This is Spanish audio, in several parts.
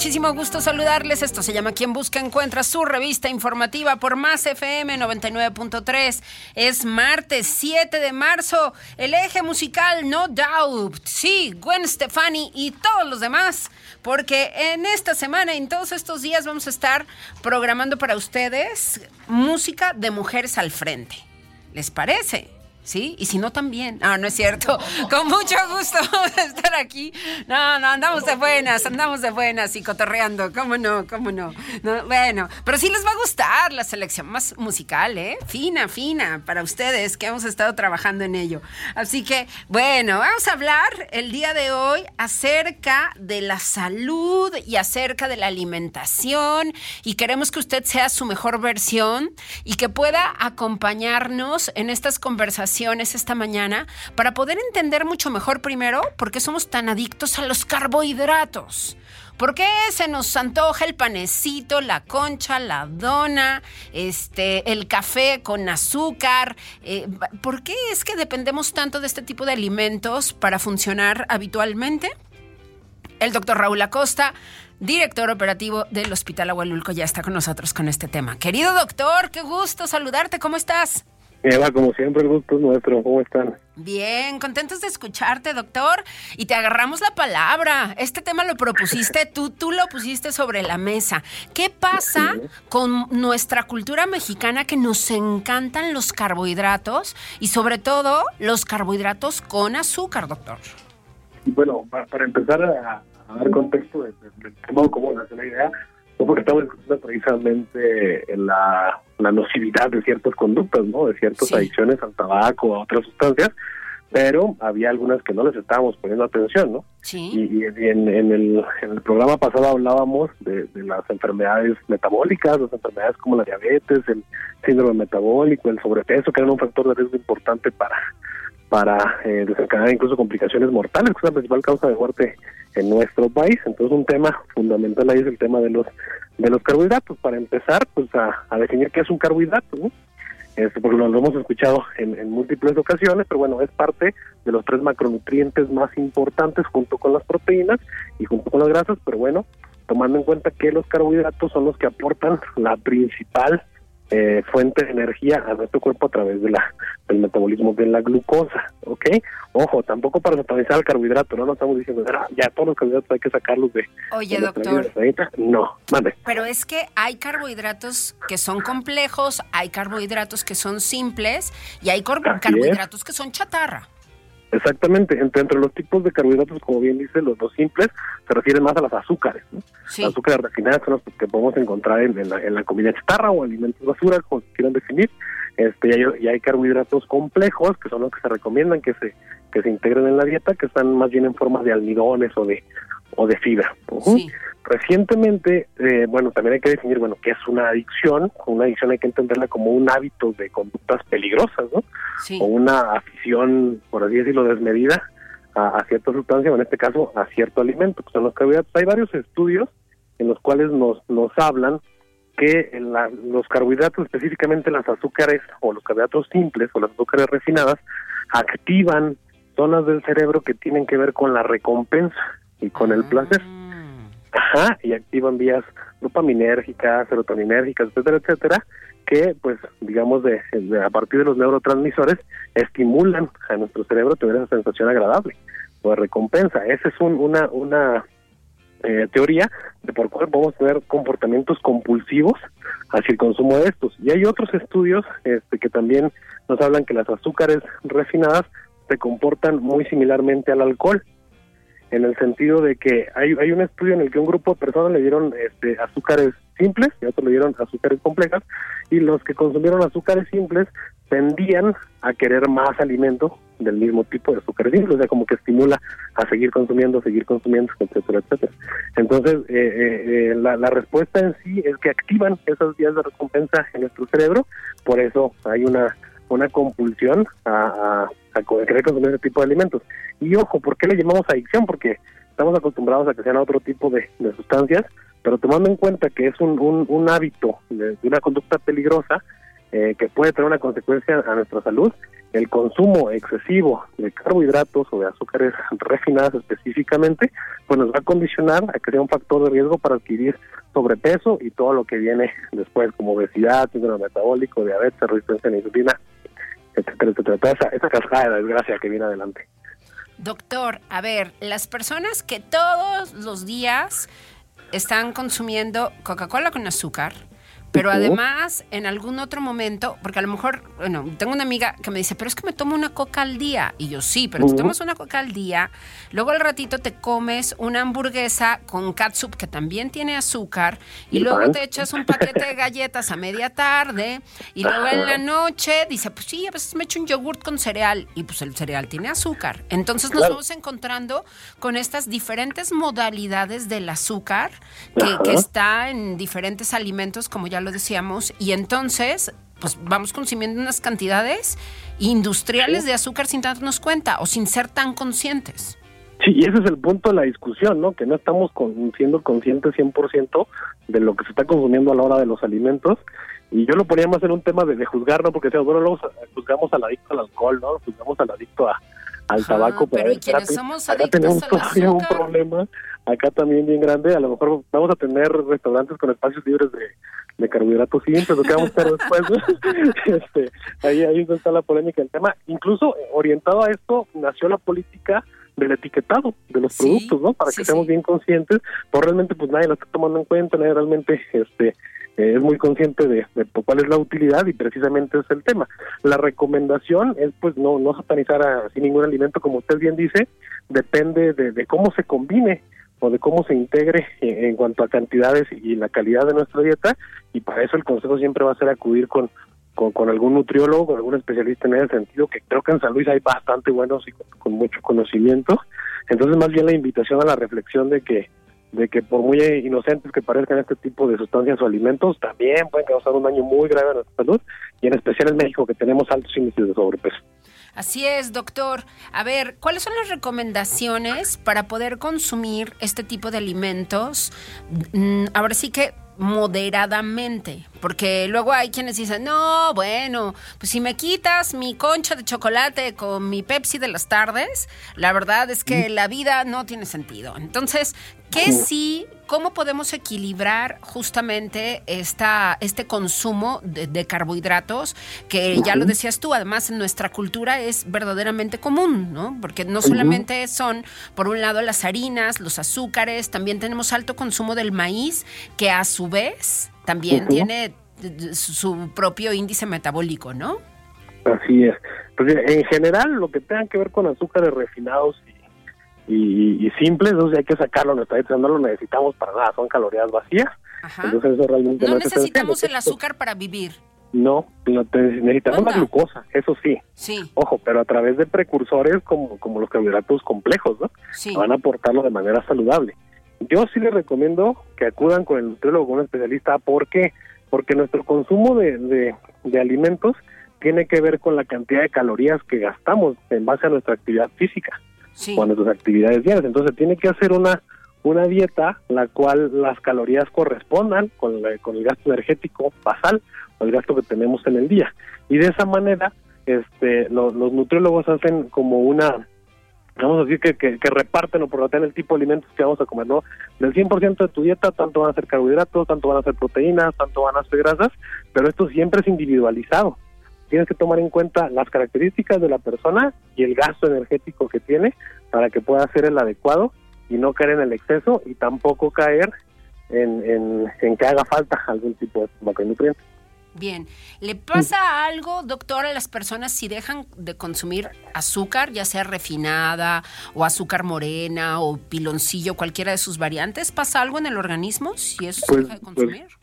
Muchísimo gusto saludarles. Esto se llama Quien Busca Encuentra, su revista informativa por Más FM 99.3. Es martes 7 de marzo. El eje musical No Doubt. Sí, Gwen Stefani y todos los demás. Porque en esta semana, en todos estos días, vamos a estar programando para ustedes música de mujeres al frente. ¿Les parece? ¿Sí? Y si no, también. Ah, no es cierto. Con mucho gusto vamos a estar aquí. No, no, andamos de buenas, andamos de buenas y cotorreando. ¿Cómo no? ¿Cómo no? bueno, pero sí les va a gustar la selección más musical, ¿eh? Fina, fina, para ustedes que hemos estado trabajando en ello. Así que, bueno, vamos a hablar el día de hoy acerca de la salud y acerca de la alimentación y queremos que usted sea su mejor versión y que pueda acompañarnos en estas conversaciones esta mañana para poder entender mucho mejor primero por qué somos tan adictos a los carbohidratos. ¿Por qué se nos antoja el panecito, la concha, la dona, este, el café con azúcar? Eh, ¿Por qué es que dependemos tanto de este tipo de alimentos para funcionar habitualmente? El doctor Raúl Acosta, director operativo del Hospital Agualulco, ya está con nosotros con este tema. Querido doctor, qué gusto saludarte, ¿cómo estás? Eva, como siempre, el gusto es nuestro. ¿Cómo están? Bien, contentos de escucharte, doctor. Y te agarramos la palabra. Este tema lo propusiste tú, tú lo pusiste sobre la mesa. ¿Qué pasa con nuestra cultura mexicana que nos encantan los carbohidratos y sobre todo los carbohidratos con azúcar, doctor? Bueno, para, empezar a, dar contexto de, cómo, cómo nace la idea, porque estamos discutiendo precisamente en la, nocividad de ciertas conductas, ¿no? De ciertas adicciones al tabaco a otras sustancias, pero había algunas que no les estábamos poniendo atención, ¿no? Sí. Y, en, el, en el programa pasado hablábamos de, las enfermedades metabólicas, las enfermedades como la diabetes, el síndrome metabólico, el sobrepeso, que eran un factor de riesgo importante para para eh, desencadenar incluso complicaciones mortales, que es la principal causa de muerte en nuestro país. Entonces un tema fundamental ahí es el tema de los de los carbohidratos. Para empezar, pues a, definir qué es un carbohidrato, ¿no? Este, porque lo, hemos escuchado en, múltiples ocasiones, pero bueno, es parte de los tres macronutrientes más importantes junto con las proteínas y junto con las grasas, pero bueno, tomando en cuenta que los carbohidratos son los que aportan la principal eh, fuente de energía a nuestro cuerpo a través de la del metabolismo de la glucosa, ¿ok? Ojo, tampoco para satanizar el carbohidrato, no nos estamos diciendo, ah, ya todos los carbohidratos hay que sacarlos de... Oye, doctor. No, mande. Pero es que hay carbohidratos que son complejos, hay carbohidratos que son simples y hay carbohidratos que son chatarra. Exactamente, entre, entre los tipos de carbohidratos, como bien dice, los, dos simples se refieren más a las azúcares. ¿no? Las azúcares refinadas son las que podemos encontrar en, la, en la comida chatarra o alimentos basura, como quieran definir. Este, y hay, carbohidratos complejos, que son los que se recomiendan que se, que se integren en la dieta, que están más bien en forma de almidones o de, o de fibra. Recientemente, eh, bueno, también hay que definir, bueno, qué es una adicción. Una adicción hay que entenderla como un hábito de conductas peligrosas, ¿no? O una afición, por así decirlo, desmedida a, cierta sustancia, o en este caso a cierto alimento, que son los carbohidratos. Hay varios estudios en los cuales nos, nos hablan que los carbohidratos, específicamente las azúcares o los carbohidratos simples o las azúcares refinadas, activan zonas del cerebro que tienen que ver con la recompensa y con el placer. Ajá, y activan vías dopaminérgicas, serotoninérgicas, etcétera, etcétera, que pues digamos de, a partir de los neurotransmisores estimulan a nuestro cerebro tener esa sensación agradable o de recompensa. Esa es un, una una eh, teoría de por cuál podemos tener comportamientos compulsivos hacia el consumo de estos. Y hay otros estudios este, que también nos hablan que las azúcares refinadas se comportan muy similarmente al alcohol en el sentido de que hay, hay un estudio en el que un grupo de personas le dieron este, azúcares simples y otros le dieron azúcares complejas y los que consumieron azúcares simples tendían a querer más alimento del mismo tipo de azúcares simples, o sea, como que estimula a seguir consumiendo, seguir consumiendo, etcétera, etcétera. Entonces, eh, eh, eh, la, la respuesta en sí es que activan esas vías de recompensa en nuestro cerebro, por eso hay una una compulsión a, querer consumir ese tipo de alimentos. Y ojo, ¿por qué le llamamos adicción? Porque estamos acostumbrados a que sean otro tipo de, sustancias, pero tomando en cuenta que es un, un, hábito de, una conducta peligrosa eh, que puede tener una consecuencia a nuestra salud, el consumo excesivo de carbohidratos o de azúcares refinadas específicamente, pues nos va a condicionar a sea un factor de riesgo para adquirir sobrepeso y todo lo que viene después, como obesidad, síndrome metabólico, diabetes, resistencia a la insulina, etcétera, etcétera. Esa, esa cascada de desgracia que viene adelante. Doctor, a ver, las personas que todos los días están consumiendo Coca-Cola con azúcar, pero además, en algún otro momento, porque a lo mejor, bueno, tengo una amiga que me dice, pero es que me tomo una coca al día. Y yo, sí, pero te tomas una coca al día, luego al ratito te comes una hamburguesa con catsup que también tiene azúcar, y luego te echas un paquete de galletas a media tarde, y luego en la noche dice, pues sí, a veces me echo un yogurt con cereal, y pues el cereal tiene azúcar. Entonces nos vamos encontrando con estas diferentes modalidades del azúcar que, que está en diferentes alimentos, como ya lo decíamos, y entonces pues vamos consumiendo unas cantidades industriales de azúcar sin darnos cuenta o sin ser tan conscientes. Sí, y ese es el punto de la discusión, ¿no? Que no estamos siendo conscientes 100% de lo que se está consumiendo a la hora de los alimentos. Y yo lo ponía más en un tema de, juzgar, ¿no? Porque, bueno, luego juzgamos al adicto al alcohol, ¿no? Juzgamos al adicto a, al tabaco. Pero, ¿y quienes somos adictos al azúcar? un problema acá también bien grande. A lo mejor vamos a tener restaurantes con espacios libres de, de carbohidratos simples, lo que vamos a hacer después. este, ahí, ahí está la polémica del tema. Incluso eh, orientado a esto, nació la política del etiquetado de los productos, ¿no? Para que seamos bien conscientes, pues realmente pues nadie lo está tomando en cuenta, nadie realmente este eh, es muy consciente de, cuál es la utilidad y precisamente es el tema. La recomendación es pues no no satanizar así ningún alimento, como usted bien dice, depende de, de cómo se combine o de cómo se integre en, cuanto a cantidades y la calidad de nuestra dieta y para eso el consejo siempre va a ser acudir con, con, algún nutriólogo, con algún especialista en ese sentido, que creo que en San Luis hay bastante buenos y con, mucho conocimiento. Entonces más bien la invitación a la reflexión de que de que por muy inocentes que parezcan este tipo de sustancias o alimentos, también pueden causar un daño muy grave a nuestra salud y en especial en México que tenemos altos índices de sobrepeso. Así es, doctor. A ver, ¿cuáles son las recomendaciones para poder consumir este tipo de alimentos? Mm, ahora sí que moderadamente, porque luego hay quienes dicen, no, bueno, pues si me quitas mi concha de chocolate con mi Pepsi de las tardes, la verdad es que la vida no tiene sentido. Entonces, ¿qué sí, cómo podemos equilibrar justamente esta, este consumo de, carbohidratos, que ya lo decías tú, además en nuestra cultura es verdaderamente común, ¿no? Porque no solamente son, por un lado, las harinas, los azúcares, también tenemos alto consumo del maíz, que a su vez también tiene su propio índice metabólico, ¿no? Así es. Pues en general, lo que tenga que ver con azúcares refinados y, simples, entonces hay que sacarlo, no lo necesitamos para nada, son calorías vacías. Entonces eso realmente no, necesitamos el azúcar para vivir. No, necesitamos la glucosa, eso sí. Sí. Ojo, pero a través de precursores como, como los carbohidratos complejos, ¿no? Sí. Van a aportarlo de manera saludable. Yo sí les recomiendo que acudan con el nutriólogo, con un especialista. ¿Por qué? Porque nuestro consumo de, de, de alimentos tiene que ver con la cantidad de calorías que gastamos en base a nuestra actividad física Sí. o a nuestras actividades diarias. Entonces tiene que hacer una una dieta la cual las calorías correspondan con, la- con el gasto energético basal o el gasto que tenemos en el día. Y de esa manera, este, lo- los nutriólogos hacen como una, vamos a decir que, que, que reparten o prorratean el tipo de alimentos que vamos a comer, ¿no? Del 100% de tu dieta, tanto van a ser carbohidratos, tanto van a ser proteínas, tanto van a ser grasas, pero esto siempre es individualizado. Tienes que tomar en cuenta las características de la persona y el gasto energético que tiene para que pueda ser el adecuado y no caer en el exceso y tampoco caer en, en, en que haga falta algún tipo de macronutriente. Bien. ¿Le pasa algo, doctor, a las personas si dejan de consumir azúcar, ya sea refinada o azúcar morena o piloncillo, cualquiera de sus variantes? ¿Pasa algo en el organismo si eso se Pues- deja de consumir? Pues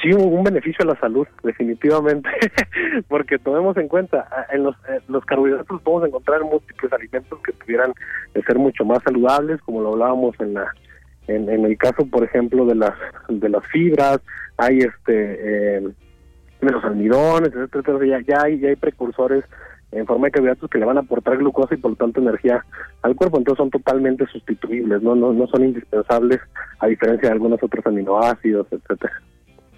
sí, un, beneficio a la salud, definitivamente, porque tomemos en cuenta, ah, en los, eh, los carbohidratos podemos encontrar múltiples alimentos que pudieran ser mucho más saludables, como lo hablábamos en la en, en el caso, por ejemplo, de las de las fibras, hay este eh, los almidones, etcétera, etcétera, ya, ya hay ya hay precursores en forma de carbohidratos que le van a aportar glucosa y por lo tanto energía al cuerpo, entonces son totalmente sustituibles, no no no son indispensables a diferencia de algunos otros aminoácidos, etcétera.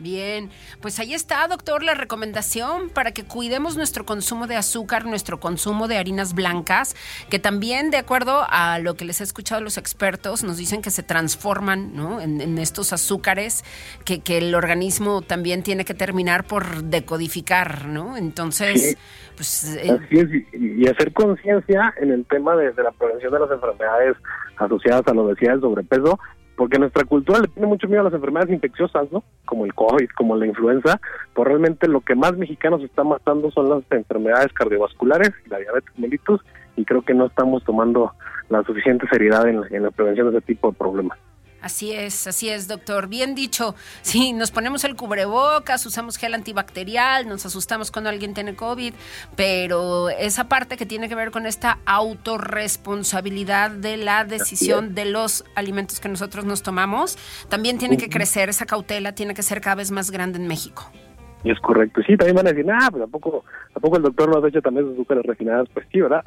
Bien, pues ahí está, doctor, la recomendación para que cuidemos nuestro consumo de azúcar, nuestro consumo de harinas blancas, que también, de acuerdo a lo que les he escuchado a los expertos, nos dicen que se transforman ¿no? en, en estos azúcares que, que el organismo también tiene que terminar por decodificar, ¿no? Entonces, Sí. pues... eh, Así es, y, y hacer conciencia en el tema de, de la prevención de las enfermedades asociadas a la obesidad y el sobrepeso, porque nuestra cultura le tiene mucho miedo a las enfermedades infecciosas, ¿no? Como el COVID, como la influenza, pues realmente lo que más mexicanos está matando son las enfermedades cardiovasculares la diabetes mellitus, y creo que no estamos tomando la suficiente seriedad en, en la prevención de ese tipo de problemas. Así es, así es, doctor. Bien dicho. Sí, nos ponemos el cubrebocas, usamos gel antibacterial, nos asustamos cuando alguien tiene COVID, pero esa parte que tiene que ver con esta autorresponsabilidad de la decisión de los alimentos que nosotros nos tomamos, también tiene que crecer, esa cautela tiene que ser cada vez más grande en México. Y es correcto. Sí, también van a decir, ah, pues tampoco, tampoco el doctor nos ha hecho también sus azúcares refinadas. Pues sí, ¿verdad?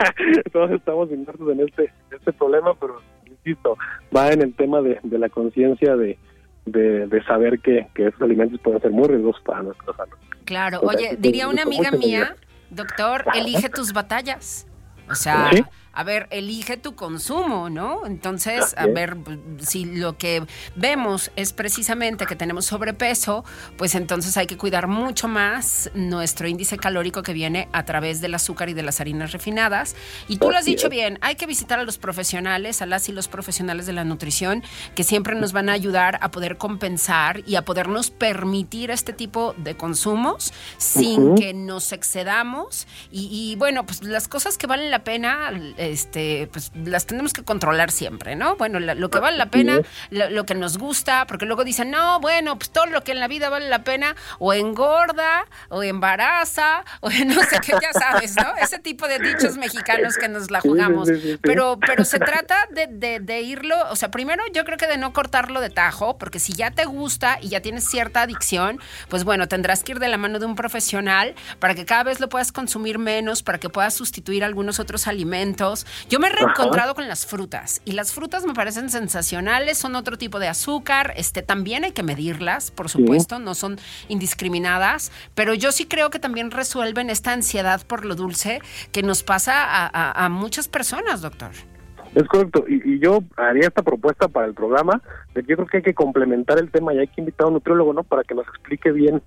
Todos estamos inmersos en este, en este problema, pero insisto, va en el tema de, de la conciencia de, de, de saber que, que esos alimentos pueden ser muy riesgosos para nuestra salud. Claro. Oye, diría una amiga mía, doctor, elige tus batallas. O sea, ¿Sí? A ver, elige tu consumo, ¿no? Entonces, a ver, si lo que vemos es precisamente que tenemos sobrepeso, pues entonces hay que cuidar mucho más nuestro índice calórico que viene a través del azúcar y de las harinas refinadas. Y tú lo has dicho bien, hay que visitar a los profesionales, a las y los profesionales de la nutrición, que siempre nos van a ayudar a poder compensar y a podernos permitir este tipo de consumos sin que nos excedamos. Y, y, bueno, pues las cosas que valen la pena, este, pues las tenemos que controlar siempre, ¿no? Bueno, la- lo que vale la pena, lo, lo que nos gusta, porque luego dicen, no, bueno, pues todo lo que en la vida vale la pena, o engorda, o embaraza, o no sé qué, ya sabes, ¿no? Ese tipo de dichos mexicanos que nos la jugamos. sí, sí, sí. Pero, pero se trata de, de- de irlo, o sea, primero yo creo que de no cortarlo de tajo, porque si ya te gusta y ya tienes cierta adicción, pues bueno, tendrás que ir de la mano de un profesional para que cada vez lo puedas consumir menos, para que puedas sustituir algunos otros alimentos. Yo me he reencontrado con las frutas y las frutas me parecen sensacionales, son otro tipo de azúcar, este también hay que medirlas, por supuesto, no son indiscriminadas, pero yo sí creo que también resuelven esta ansiedad por lo dulce que nos pasa a, a- a muchas personas, doctor. Es correcto, y, y yo haría esta propuesta para el programa, de que yo creo que hay que complementar el tema y hay que invitar a un nutriólogo, ¿no? Para que nos explique bien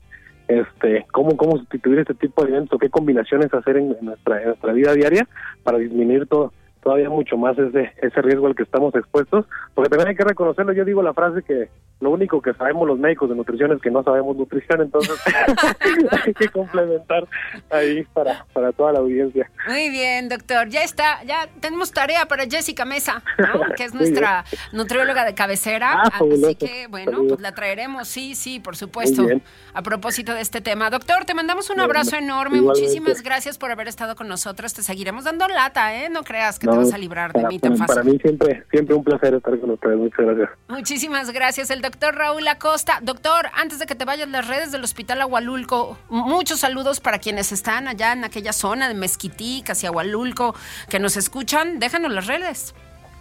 este cómo cómo sustituir este tipo de alimentos, qué combinaciones hacer en, nuestra, en nuestra vida diaria para disminuir todo todavía mucho más ese ese riesgo al que estamos expuestos, porque también hay que reconocerlo, yo digo la frase que lo único que sabemos los médicos de nutrición es que no sabemos nutrición, entonces hay que complementar ahí para, para toda la audiencia. Muy bien, doctor. Ya está, ya tenemos tarea para Jessica Mesa, que es nuestra nutrióloga de cabecera. Ah, así que, bueno, pues la traeremos, sí, sí, por supuesto, a propósito de este tema. Doctor, te mandamos un abrazo enorme. Muchísimas gracias por haber estado con nosotros. Te seguiremos dando lata, ¿eh? No creas que te vas a librar de mí tan fácil. Para mí siempre, siempre un placer estar con ustedes. Muchas gracias. Muchísimas gracias. El doctor Raúl Acosta. Doctor, antes de que te vayas las redes del Hospital Agualulco, muchos saludos para quienes están allá en aquella zona de Mezquití, casi Agualulco, que nos escuchan. Déjanos las redes.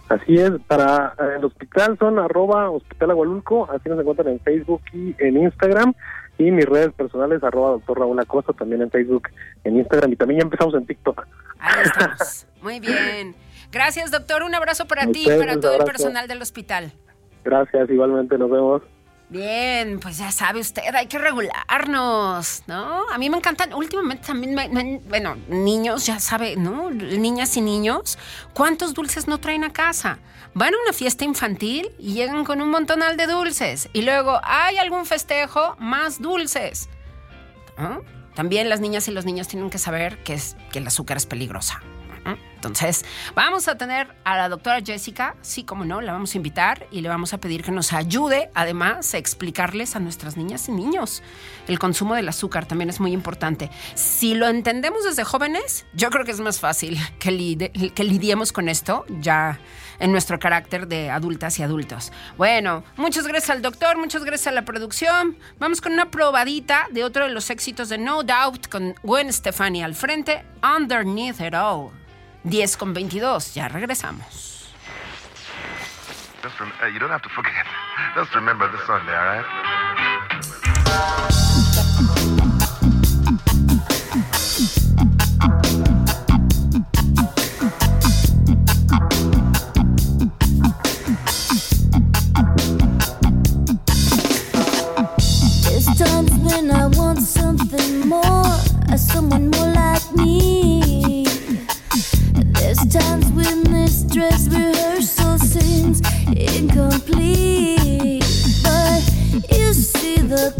Así es, para eh, el hospital son arroba hospital Agualulco, así nos encuentran en Facebook y en Instagram. Y mis redes personales, arroba doctor Raúl Acosta, también en Facebook, en Instagram y también ya empezamos en TikTok. Ahí estamos. Muy bien. Gracias, doctor. Un abrazo para ti y para todo el personal del hospital. Gracias, igualmente, nos vemos. Bien, pues ya sabe usted, hay que regularnos, ¿no? A mí me encantan, últimamente también, bueno, niños, ya sabe, ¿no? Niñas y niños, ¿cuántos dulces no traen a casa? Van a una fiesta infantil y llegan con un montonal de dulces. Y luego hay algún festejo, más dulces. También las niñas y los niños tienen que saber que, es, que el azúcar es peligrosa. Entonces, vamos a tener a la doctora Jessica, sí, como no, la vamos a invitar y le vamos a pedir que nos ayude, además, a explicarles a nuestras niñas y niños. El consumo del azúcar también es muy importante. Si lo entendemos desde jóvenes, yo creo que es más fácil que, que lidiemos con esto ya en nuestro carácter de adultas y adultos. Bueno, muchas gracias al doctor, muchas gracias a la producción. Vamos con una probadita de otro de los éxitos de No Doubt con Gwen Stefani al frente, Underneath It All. 10 con 22. Ya regresamos. There's times when I want something more, someone more times when this dress rehearsal seems incomplete. But you see the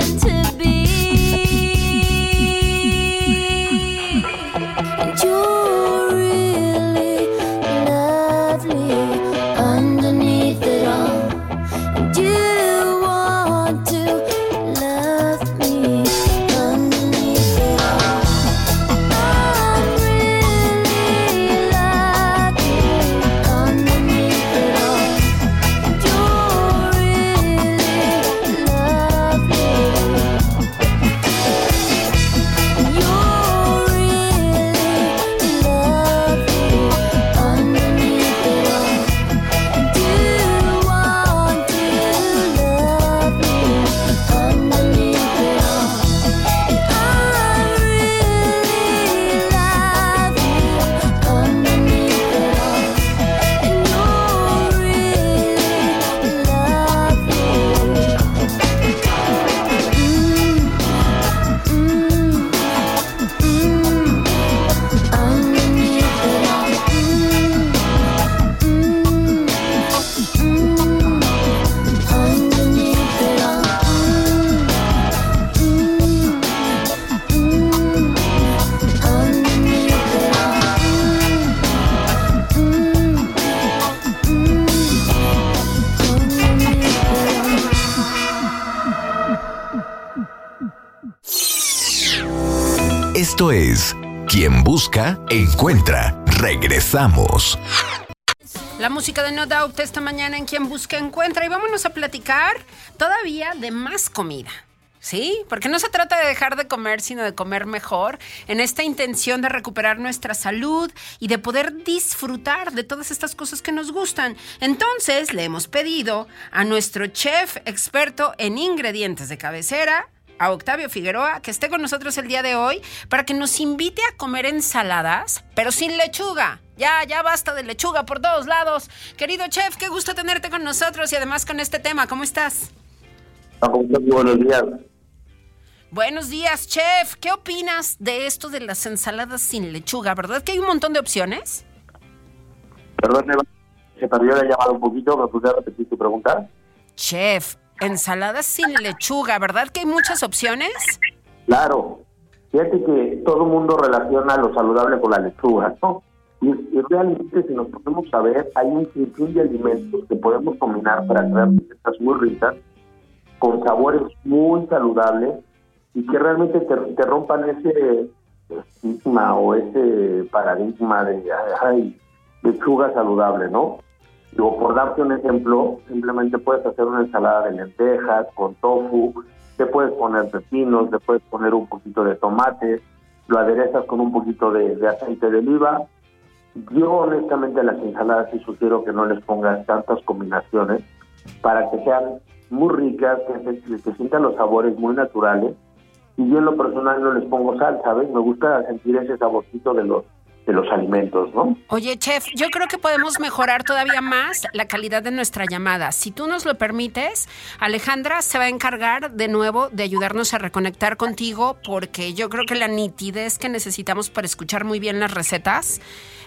to be Es Quien Busca, Encuentra. Regresamos. La música de No Doubt esta mañana en Quien Busca, Encuentra. Y vámonos a platicar todavía de más comida. ¿Sí? Porque no se trata de dejar de comer, sino de comer mejor, en esta intención de recuperar nuestra salud y de poder disfrutar de todas estas cosas que nos gustan. Entonces, le hemos pedido a nuestro chef experto en ingredientes de cabecera, a Octavio Figueroa que esté con nosotros el día de hoy para que nos invite a comer ensaladas, pero sin lechuga. Ya, ya basta de lechuga por todos lados. Querido chef, qué gusto tenerte con nosotros y además con este tema. ¿Cómo estás? Buenos días. Buenos días, chef. ¿Qué opinas de esto de las ensaladas sin lechuga? ¿Verdad que hay un montón de opciones? Perdón, se perdió la llamada un poquito. ¿Me puedes repetir tu pregunta? Chef, ensaladas sin lechuga, ¿verdad que hay muchas opciones? Claro. Fíjate que todo el mundo relaciona lo saludable con la lechuga, ¿no? Y, realmente, si nos podemos saber, hay un sinfín de alimentos que podemos combinar para crear recetas muy ricas, con sabores muy saludables y que realmente te, rompan ese estigma o ese paradigma de ay, lechuga saludable, ¿no? Digo, por darte un ejemplo, simplemente puedes hacer una ensalada de lentejas con tofu, te puedes poner pepinos, te puedes poner un poquito de tomate, lo aderezas con un poquito de, aceite de oliva. Yo honestamente a las ensaladas sí sugiero que no les pongas tantas combinaciones para que sean muy ricas, que se, que sientan los sabores muy naturales. Y yo en lo personal no les pongo sal, ¿sabes? Me gusta sentir ese saborcito de los los alimentos, ¿no? Oye, chef, yo creo que podemos mejorar todavía más la calidad de nuestra llamada. Si tú nos lo permites, Alejandra se va a encargar de nuevo de ayudarnos a reconectar contigo porque yo creo que la nitidez que necesitamos para escuchar muy bien las recetas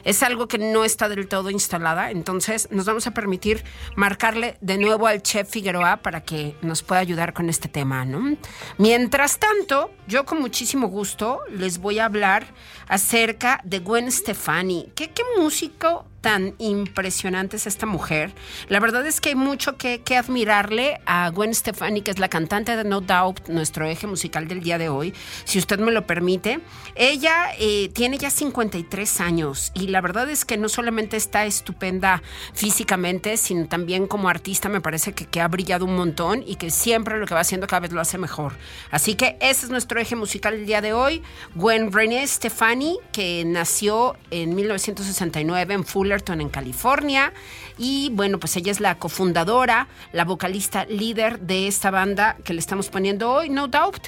es algo que no está del todo instalada, entonces nos vamos a permitir marcarle de nuevo al chef Figueroa para que nos pueda ayudar con este tema, ¿no? Mientras tanto, yo con muchísimo gusto les voy a hablar acerca de Gwen Stefani. ¿Qué, qué músico tan impresionante es esta mujer. La verdad es que hay mucho que, admirarle a Gwen Stefani, que es la cantante de No Doubt, nuestro eje musical del día de hoy, si usted me lo permite. Ella eh, tiene ya 53 años y la verdad es que no solamente está estupenda físicamente, sino también como artista me parece que, que ha brillado un montón y que siempre lo que va haciendo cada vez lo hace mejor. Así que ese es nuestro eje musical del día de hoy. Gwen René Stefani, que nació en 1969 en Fuller en California. Y bueno, pues ella es la cofundadora, la vocalista líder de esta banda que le estamos poniendo hoy, No Doubt.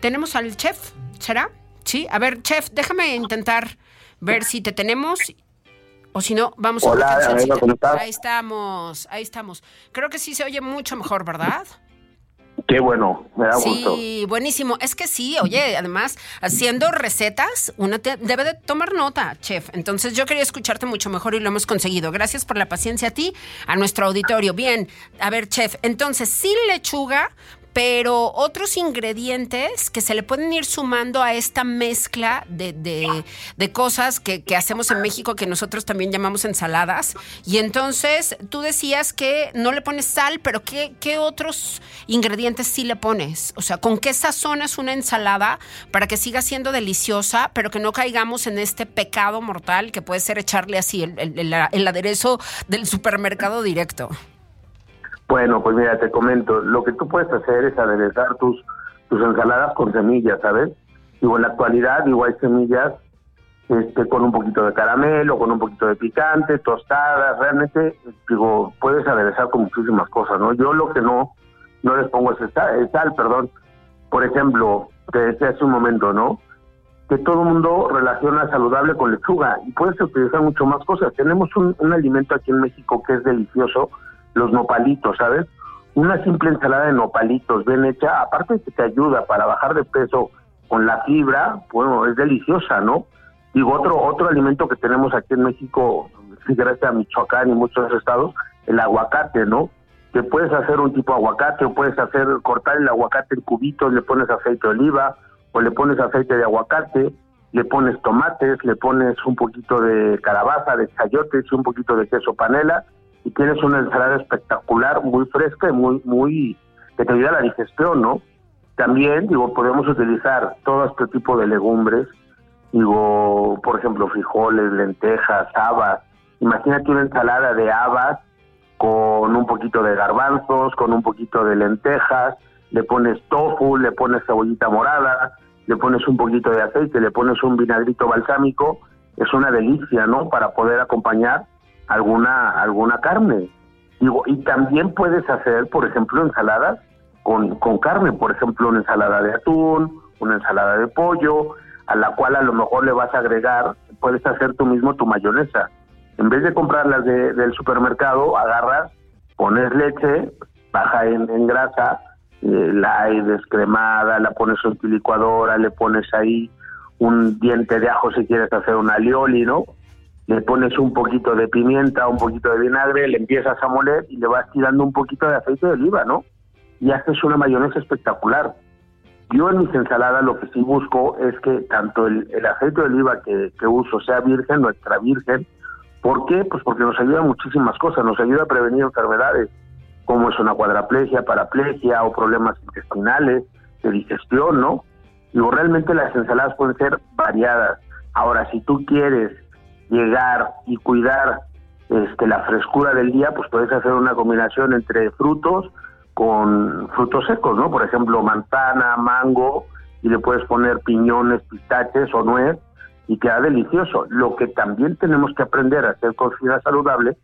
Tenemos al chef, ¿será? Sí, a ver, chef, déjame intentar ver si te tenemos. O si no, vamos Hola, a ver. Ahí estamos, ahí estamos. Creo que sí se oye mucho mejor, ¿verdad? Qué bueno, me da gusto. Sí, buenísimo. Es que sí, oye, además, haciendo recetas, uno debe de tomar nota, chef. Entonces yo quería escucharte mucho mejor y lo hemos conseguido. Gracias por la paciencia a ti, a nuestro auditorio. Bien, a ver, chef, entonces, sin lechuga, pero otros ingredientes que se le pueden ir sumando a esta mezcla de, de, cosas que, hacemos en México que nosotros también llamamos ensaladas. Y entonces tú decías que no le pones sal, pero ¿qué, qué otros ingredientes sí le pones? O sea, ¿con qué sazonas una ensalada para que siga siendo deliciosa, pero que no caigamos en este pecado mortal que puede ser echarle así el, el aderezo del supermercado directo? Bueno, pues mira, te comento, lo que tú puedes hacer es aderezar tus, tus ensaladas con semillas, ¿sabes? Digo, en la actualidad, digo, hay semillas este, con un poquito de caramelo, con un poquito de picante, tostadas, realmente, digo, puedes aderezar con muchísimas cosas, ¿no? Yo lo que no, no les pongo es sal, perdón. Por ejemplo, te decía hace un momento, ¿no? Que todo el mundo relaciona saludable con lechuga y puedes utilizar mucho más cosas. Tenemos un, un alimento aquí en México que es delicioso, los nopalitos, ¿sabes? Una simple ensalada de nopalitos bien hecha, aparte que te ayuda para bajar de peso con la fibra, bueno, es deliciosa, ¿no? Digo, otro, otro alimento que tenemos aquí en México, gracias a Michoacán y muchos estados, el aguacate, ¿no? Que puedes hacer un tipo de aguacate o puedes hacer, cortar el aguacate en cubitos, le pones aceite de oliva o le pones aceite de aguacate, le pones tomates, le pones un poquito de calabaza, de chayotes un poquito de queso panela y tienes una ensalada espectacular, muy fresca y muy, muy, que te ayuda a la digestión, ¿no? También, digo, podemos utilizar todo este tipo de legumbres, digo, por ejemplo, frijoles, lentejas, habas. Imagínate una ensalada de habas con un poquito de garbanzos, con un poquito de lentejas, le pones tofu, le pones cebollita morada, le pones un poquito de aceite, le pones un vinagrito balsámico, es una delicia, ¿no? Para poder acompañar alguna, alguna carne. Y también puedes hacer, por ejemplo, ensaladas con, con carne, por ejemplo, una ensalada de atún, una ensalada de pollo, a la cual a lo mejor le vas a agregar, puedes hacer tú mismo tu mayonesa. En vez de comprarlas de, del supermercado, agarras, pones leche, baja en, grasa, eh, la hay descremada, la pones en tu licuadora, le pones ahí un diente de ajo si quieres hacer un alioli, ¿no? Le pones un poquito de pimienta, un poquito de vinagre, le empiezas a moler y le vas tirando un poquito de aceite de oliva, ¿no? Y haces una mayonesa espectacular. Yo en mis ensaladas lo que sí busco es que tanto el, aceite de oliva que, uso sea virgen o extra virgen. ¿Por qué? Pues porque nos ayuda muchísimas cosas, nos ayuda a prevenir enfermedades como es una cuadraplegia, paraplegia o problemas intestinales, de digestión, ¿no? Digo, realmente las ensaladas pueden ser variadas. Ahora, si tú quieres llegar y cuidar este, la frescura del día, pues puedes hacer una combinación entre frutos con frutos secos, ¿no? Por ejemplo, manzana, mango, y le puedes poner piñones, pistaches o nuez, y queda delicioso. Lo que también tenemos que aprender a hacer cocina saludable,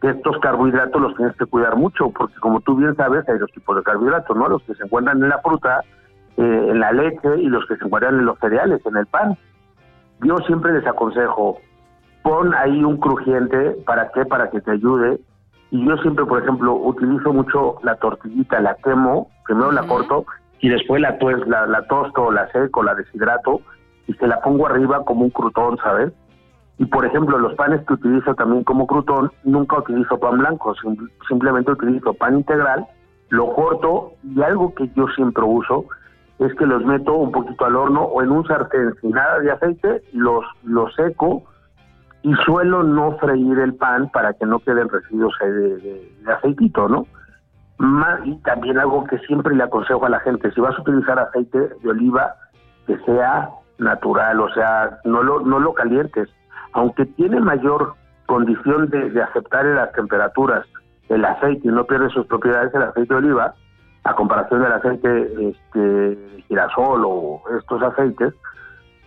que estos carbohidratos los tienes que cuidar mucho, porque como tú bien sabes, hay dos tipos de carbohidratos, ¿no? Los que se encuentran en la fruta, eh, en la leche, y los que se encuentran en los cereales, en el pan. Yo siempre les aconsejo, pon ahí un crujiente, ¿para qué? Para que te ayude. Y yo siempre, por ejemplo, utilizo mucho la tortillita, la quemo, primero la corto y después la, pues, la, la tosto, la seco, la deshidrato y se la pongo arriba como un crutón, ¿sabes? Y por ejemplo, los panes que utilizo también como crutón, nunca utilizo pan blanco, simplemente utilizo pan integral, lo corto y algo que yo siempre uso es que los meto un poquito al horno o en un sartén sin nada de aceite, los, los seco y suelo no freír el pan para que no queden residuos de, aceitito, ¿no? y también algo que siempre le aconsejo a la gente, si vas a utilizar aceite de oliva, que sea natural, o sea, no lo, no lo calientes. Aunque tiene mayor condición de, aceptar en las temperaturas el aceite y no pierde sus propiedades el aceite de oliva, a comparación del aceite este, girasol o estos aceites,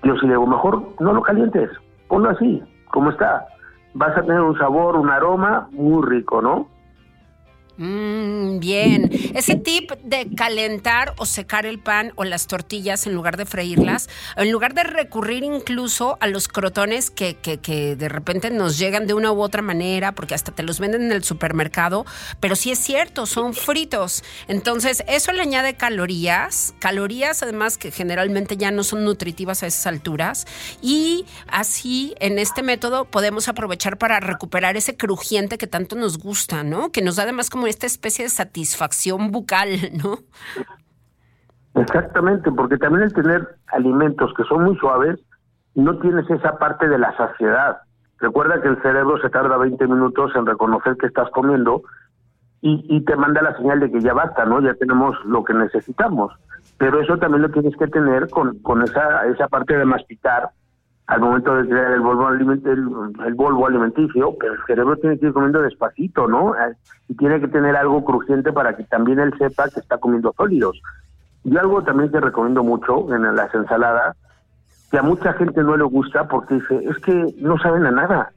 yo sí le digo, mejor no lo calientes, ponlo así, ¿Cómo está? Vas a tener un sabor, un aroma muy rico, ¿no? Mm, bien, ese tip de calentar o secar el pan o las tortillas en lugar de freírlas, en lugar de recurrir incluso a los crotones que, que, que, de repente nos llegan de una u otra manera, porque hasta te los venden en el supermercado, pero sí es cierto, son fritos. Entonces, eso le añade calorías, calorías además que generalmente ya no son nutritivas a esas alturas, y así en este método podemos aprovechar para recuperar ese crujiente que tanto nos gusta, ¿no? Que nos da además como esta especie de satisfacción bucal, ¿no? Exactamente, porque también el tener alimentos que son muy suaves, no tienes esa parte de la saciedad. Recuerda que el cerebro se tarda 20 minutos en reconocer que estás comiendo y, te manda la señal de que ya basta, ¿no? Ya tenemos lo que necesitamos. Pero eso también lo tienes que tener con, esa parte de masticar al momento de crear el polvo alimenticio, pero el cerebro tiene que ir comiendo despacito, ¿no? Y tiene que tener algo crujiente para que también él sepa que está comiendo sólidos. Y algo también que recomiendo mucho en las ensaladas, que a mucha gente no le gusta porque dice, es que no saben a nada.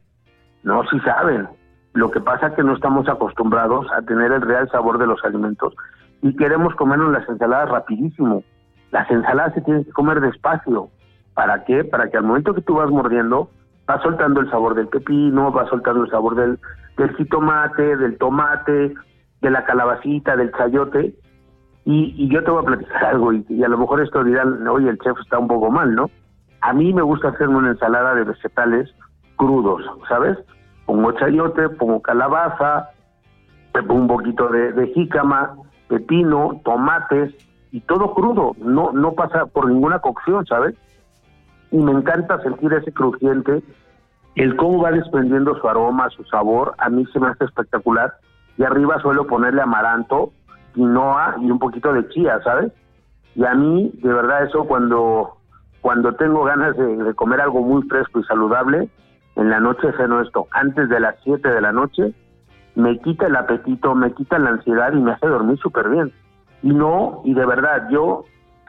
No, sí saben. Lo que pasa es que no estamos acostumbrados a tener el real sabor de los alimentos y queremos comernos las ensaladas rapidísimo. Las ensaladas se tienen que comer despacio. ¿Para qué? Para que al momento que tú vas mordiendo, vas soltando el sabor del pepino, vas soltando el sabor del, del jitomate, del tomate, de la calabacita, del chayote. Y, yo te voy a platicar algo, y, a lo mejor esto dirán, oye, el chef está un poco mal, ¿no? A mí me gusta hacerme una ensalada de vegetales crudos, ¿sabes? Pongo chayote, pongo calabaza, pongo un poquito de, de jícama, pepino, tomates, y todo crudo, no, no pasa por ninguna cocción, ¿sabes? Y me encanta sentir ese crujiente, el cómo va desprendiendo su aroma, su sabor, a mí se me hace espectacular. Y arriba suelo ponerle amaranto, quinoa y un poquito de chía, ¿sabes? Y a mí, de verdad, eso cuando, cuando tengo ganas de, comer algo muy fresco y saludable, en la noche ceno esto, antes de las 7 de la noche, me quita el apetito, me quita la ansiedad y me hace dormir súper bien. Y no, y de verdad, yo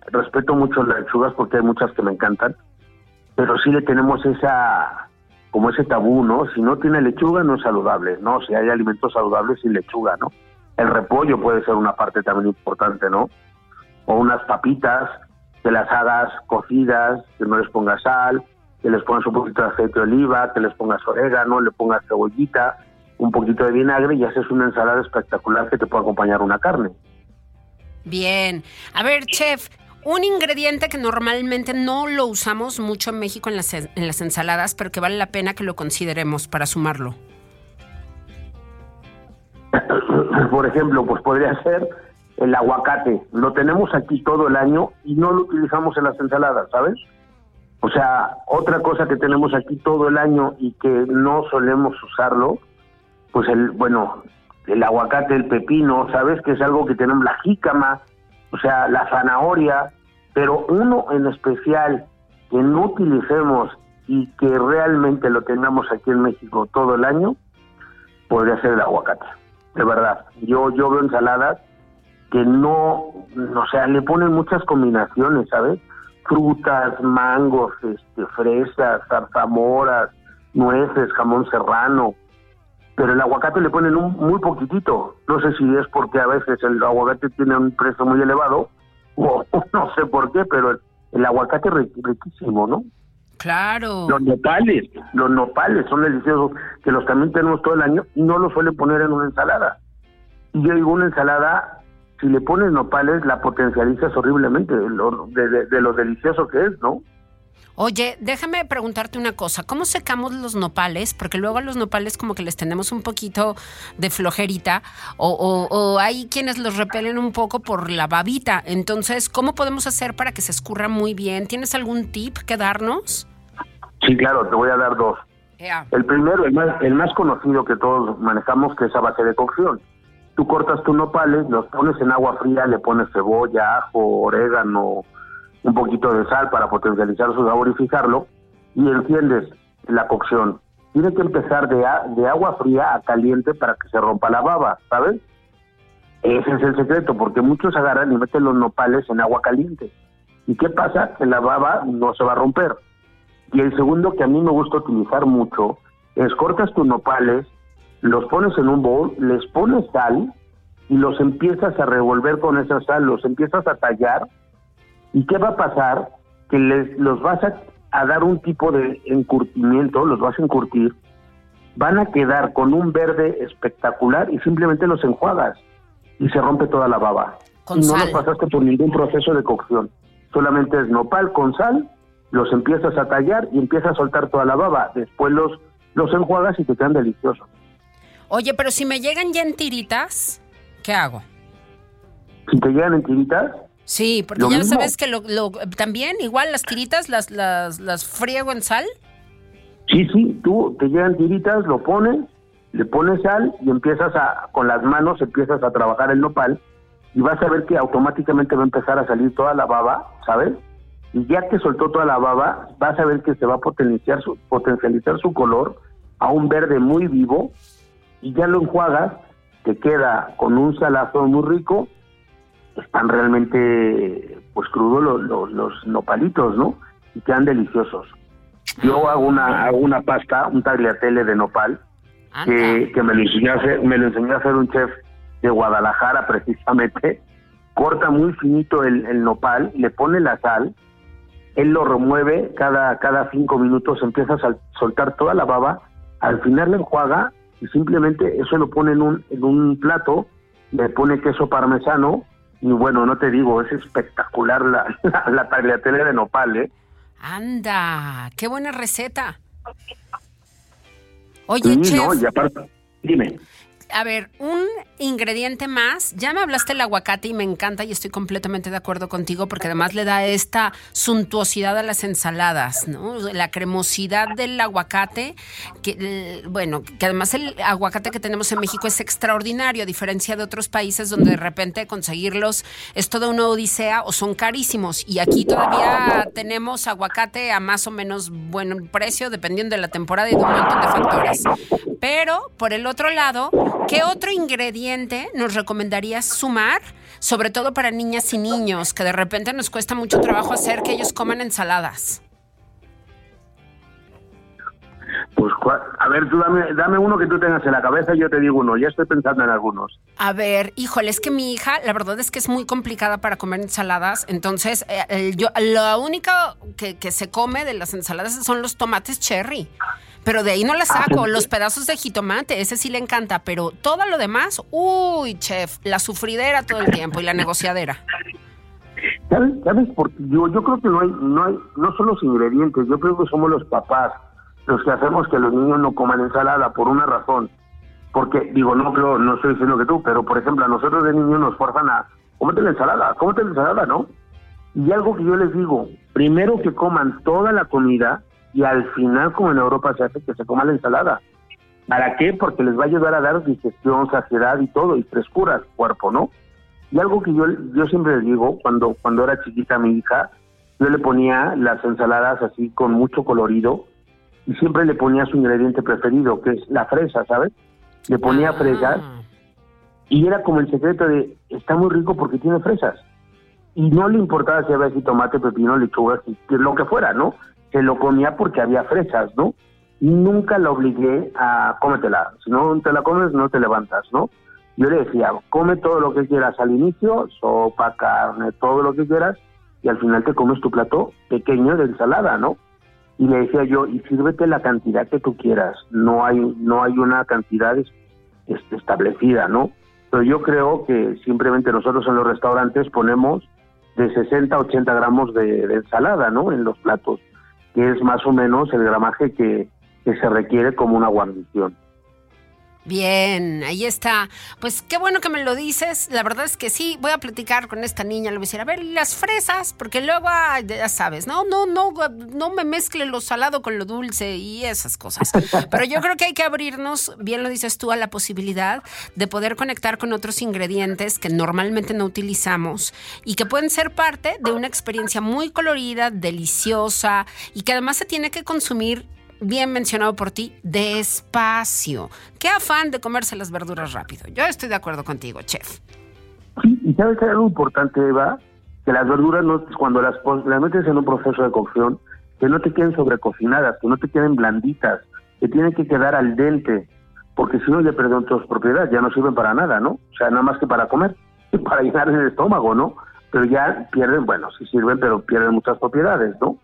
respeto mucho las lechugas porque hay muchas que me encantan, pero sí le tenemos esa como ese tabú, ¿no? Si no tiene lechuga no es saludable, ¿no? Si hay alimentos saludables sin lechuga, ¿no? El repollo puede ser una parte también importante, ¿no? O unas papitas que las hagas cocidas, que no les pongas sal, que les pongas un poquito de aceite de oliva, que les pongas orégano, le pongas cebollita, un poquito de vinagre y haces una ensalada espectacular que te puede acompañar una carne. Bien. A ver, chef, un ingrediente que normalmente no lo usamos mucho en México en las, en las ensaladas, pero que vale la pena que lo consideremos para sumarlo. Por ejemplo, pues podría ser el aguacate. Lo tenemos aquí todo el año y no lo utilizamos en las ensaladas, ¿sabes? O sea, otra cosa que tenemos aquí todo el año y que no solemos usarlo, pues el, bueno, el aguacate, el pepino, ¿sabes? Que es algo que tenemos la jícama, o sea, la zanahoria, pero uno en especial que no utilicemos y que realmente lo tengamos aquí en México todo el año, podría ser el aguacate. De verdad, yo yo veo ensaladas que no, o sea, le ponen muchas combinaciones, ¿sabes? Frutas, mangos, este, fresas, zarzamoras, nueces, jamón serrano, pero el aguacate le ponen un, muy poquitito. No sé si es porque a veces el aguacate tiene un precio muy elevado no sé por qué, pero el, aguacate es riquísimo, ¿no? Claro. Los nopales, los nopales son deliciosos, que los también tenemos todo el año y no los suelen poner en una ensalada. Y yo digo, una ensalada, si le pones nopales, la potencializas horriblemente de, de lo delicioso que es, ¿no? Oye, déjame preguntarte una cosa, ¿cómo secamos los nopales? Porque luego a los nopales como que les tenemos un poquito de flojerita o, hay quienes los repelen un poco por la babita. Entonces, ¿cómo podemos hacer para que se escurra muy bien? ¿Tienes algún tip que darnos? Sí, claro, te voy a dar dos. El primero, el más, el más conocido que todos manejamos, que es a base de cocción. Tú cortas tus nopales, los pones en agua fría, le pones cebolla, ajo, orégano, un poquito de sal para potencializar su sabor y fijarlo, y enciendes la cocción. Tiene que empezar de, agua fría a caliente para que se rompa la baba, ¿sabes? Ese es el secreto, porque muchos agarran y meten los nopales en agua caliente. ¿Y qué pasa? Que la baba no se va a romper. Y el segundo que a mí me gusta utilizar mucho es cortas tus nopales, los pones en un bowl, les pones sal y los empiezas a revolver con esa sal, los empiezas a tallar ¿Y qué va a pasar? Que les, los vas a, dar un tipo de encurtimiento, los vas a encurtir, van a quedar con un verde espectacular y simplemente los enjuagas y se rompe toda la baba. y no los pasaste por ningún proceso de cocción. Solamente es nopal con sal, los empiezas a tallar y empiezas a soltar toda la baba. Después los, los enjuagas y te quedan deliciosos. Oye, pero si me llegan ya en tiritas, ¿qué hago? Si te llegan en tiritas, Sí, porque ya sabes que lo, también igual las tiritas las, las, las friego en sal. Sí, sí, tú te llegan tiritas, lo pones, le pones sal y empiezas a, con las manos empiezas a trabajar el nopal y vas a ver que automáticamente va a empezar a salir toda la baba, ¿sabes? Y ya que soltó toda la baba, vas a ver que se va a potenciar su, potencializar su color a un verde muy vivo y ya lo enjuagas, te queda con un salazo muy rico, están realmente pues crudos los, los, nopalitos, ¿no? Y quedan deliciosos. Yo hago una, hago una pasta, un tagliatelle de nopal, que, que, me, lo enseñó a hacer, me lo enseñó a hacer un chef de Guadalajara precisamente, corta muy finito el, el, nopal, le pone la sal, él lo remueve cada, cada cinco minutos, empieza a soltar toda la baba, al final le enjuaga y simplemente eso lo pone en un, en un plato, le pone queso parmesano y bueno, no te digo, es espectacular la, la, tagliatelle de nopal, ¿eh? Anda, qué buena receta. Oye, chef, no, y aparte, dime a ver, un ingrediente más. Ya me hablaste del aguacate y me encanta y estoy completamente de acuerdo contigo porque además le da esta suntuosidad a las ensaladas, ¿no? La cremosidad del aguacate, que bueno, que además el aguacate que tenemos en México es extraordinario a diferencia de otros países donde de repente conseguirlos es toda una odisea o son carísimos y aquí todavía tenemos aguacate a más o menos buen precio dependiendo de la temporada y de un montón de factores. Pero por el otro lado, ¿Qué otro ingrediente nos recomendarías sumar, sobre todo para niñas y niños, que de repente nos cuesta mucho trabajo hacer que ellos coman ensaladas? Pues, a ver, tú dame, dame uno que tú tengas en la cabeza y yo te digo uno. Ya estoy pensando en algunos. A ver, híjole, es que mi hija, la verdad es que es muy complicada para comer ensaladas. Entonces, eh, yo, lo único que, que se come de las ensaladas son los tomates cherry. Pero de ahí no la saco. Los pedazos de jitomate, ese sí le encanta. Pero todo lo demás, uy, chef, la sufridera todo el tiempo y la negociadera. ¿Sabes? ¿Sabes? Porque yo, yo creo que no hay, no hay, no son los ingredientes. Yo creo que somos los papás los que hacemos que los niños no coman ensalada por una razón. Porque, digo, no creo, no estoy diciendo que tú, pero por ejemplo, a nosotros de niños nos forzan a, cómete la ensalada, cómete la ensalada, ¿no? Y algo que yo les digo, primero que coman toda la comida y al final, como en Europa se hace, que se coma la ensalada. ¿Para qué? Porque les va a ayudar a dar digestión, saciedad y todo, y frescura al cuerpo, ¿no? Y algo que yo, yo siempre les digo, cuando, cuando era chiquita mi hija, yo le ponía las ensaladas así con mucho colorido y siempre le ponía su ingrediente preferido, que es la fresa, ¿sabes? Le ponía ah. fresas y era como el secreto de, está muy rico porque tiene fresas. Y no le importaba si había si tomate, pepino, lechuga, lo que fuera, ¿no? Se lo comía porque había fresas, ¿no? Y nunca la obligué a cómetela. Si no te la comes, no te levantas, ¿no? Yo le decía, come todo lo que quieras al inicio, sopa, carne, todo lo que quieras, y al final te comes tu plato pequeño de ensalada, ¿no? Y le decía yo, y sírvete la cantidad que tú quieras, no hay, no hay una cantidad este, establecida, ¿no? Pero yo creo que simplemente nosotros en los restaurantes ponemos de 60 a 80 gramos de, de ensalada, ¿no? En los platos que es más o menos el gramaje que, se requiere como una guarnición. Bien, ahí está. Pues qué bueno que me lo dices. La verdad es que sí, voy a platicar con esta niña. Le voy a decir, a ver, las fresas, porque luego, ya sabes, no, no, no, no me mezcle lo salado con lo dulce y esas cosas. Pero yo creo que hay que abrirnos, bien lo dices tú, a la posibilidad de poder conectar con otros ingredientes que normalmente no utilizamos y que pueden ser parte de una experiencia muy colorida, deliciosa y que además se tiene que consumir bien mencionado por ti, despacio. Qué afán de comerse las verduras rápido. Yo estoy de acuerdo contigo, chef. Sí, y sabes que algo importante, Eva, que las verduras no, cuando las, las metes en un proceso de cocción, que no te queden sobrecocinadas, que no te queden blanditas, que tienen que quedar al dente, porque si no ya pierden todas propiedades, ya no sirven para nada, ¿no? O sea, nada más que para comer, para llenar el estómago, ¿no? Pero ya pierden, bueno, sí sirven, pero pierden muchas propiedades, ¿no?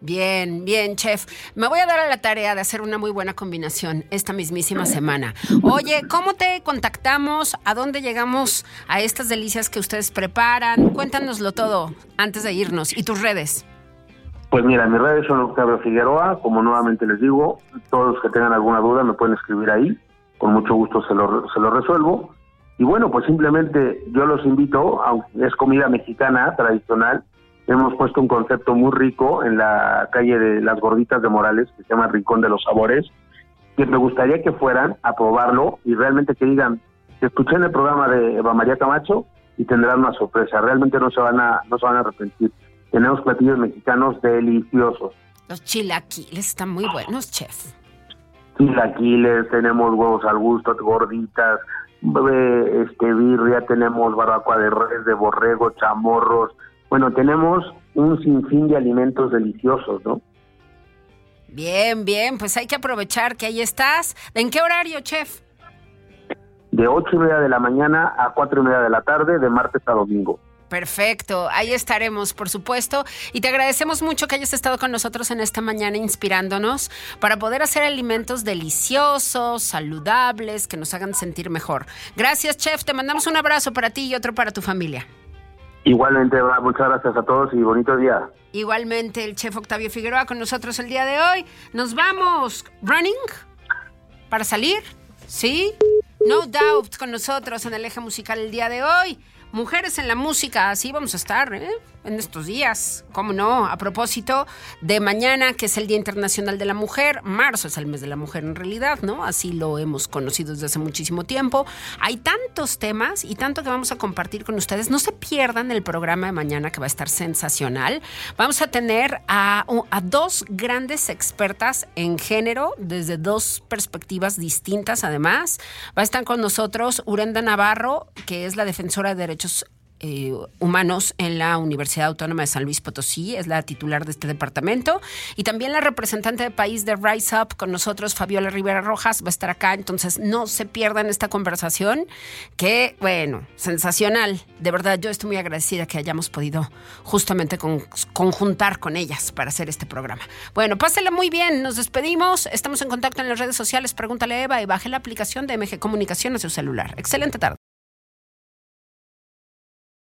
Bien, bien, chef. Me voy a dar a la tarea de hacer una muy buena combinación esta mismísima semana. Oye, ¿cómo te contactamos? ¿A dónde llegamos a estas delicias que ustedes preparan? Cuéntanoslo todo antes de irnos. ¿Y tus redes? Pues mira, mis redes son Octavio Figueroa. Como nuevamente les digo, todos los que tengan alguna duda me pueden escribir ahí. Con mucho gusto se lo, se lo resuelvo. Y bueno, pues simplemente yo los invito, aunque es comida mexicana tradicional, hemos puesto un concepto muy rico en la calle de las Gorditas de Morales, que se llama Rincón de los Sabores, que me gustaría que fueran a probarlo y realmente que digan, que escuché en el programa de Eva María Camacho y tendrán una sorpresa, realmente no se van a, no se van a arrepentir. Tenemos platillos mexicanos deliciosos. Los chilaquiles están muy buenos, chef. Chilaquiles, tenemos huevos al gusto, gorditas, este birria, tenemos barbacoa de res, de borrego, chamorros. Bueno, tenemos un sinfín de alimentos deliciosos, ¿no? Bien, bien, pues hay que aprovechar que ahí estás. ¿En qué horario, chef? De ocho y media de la mañana a cuatro y media de la tarde, de martes a domingo. Perfecto, ahí estaremos, por supuesto. Y te agradecemos mucho que hayas estado con nosotros en esta mañana inspirándonos para poder hacer alimentos deliciosos, saludables, que nos hagan sentir mejor. Gracias, chef. Te mandamos un abrazo para ti y otro para tu familia. Igualmente, muchas gracias a todos y bonito día. Igualmente, el chef Octavio Figueroa con nosotros el día de hoy. Nos vamos. ¿Running? ¿Para salir? ¿Sí? No Doubt con nosotros en el eje musical el día de hoy. Mujeres en la música, así vamos a estar, ¿eh? En estos días, ¿cómo no? A propósito de mañana, que es el Día Internacional de la Mujer, marzo es el mes de la mujer en realidad, ¿no? Así lo hemos conocido desde hace muchísimo tiempo. Hay tantos temas y tanto que vamos a compartir con ustedes. No se pierdan el programa de mañana que va a estar sensacional. Vamos a tener a, dos grandes expertas en género desde dos perspectivas distintas además. Va a estar con nosotros Urenda Navarro, que es la defensora de derechos eh, humanos en la Universidad Autónoma de San Luis Potosí, es la titular de este departamento, y también la representante de país de Rise Up con nosotros, Fabiola Rivera Rojas, va a estar acá, entonces no se pierdan esta conversación, que bueno, sensacional, de verdad yo estoy muy agradecida que hayamos podido justamente conjuntar con ellas para hacer este programa. Bueno, pásela muy bien, nos despedimos, estamos en contacto en las redes sociales, pregúntale a Eva y baje la aplicación de MG Comunicación a su celular. Excelente tarde.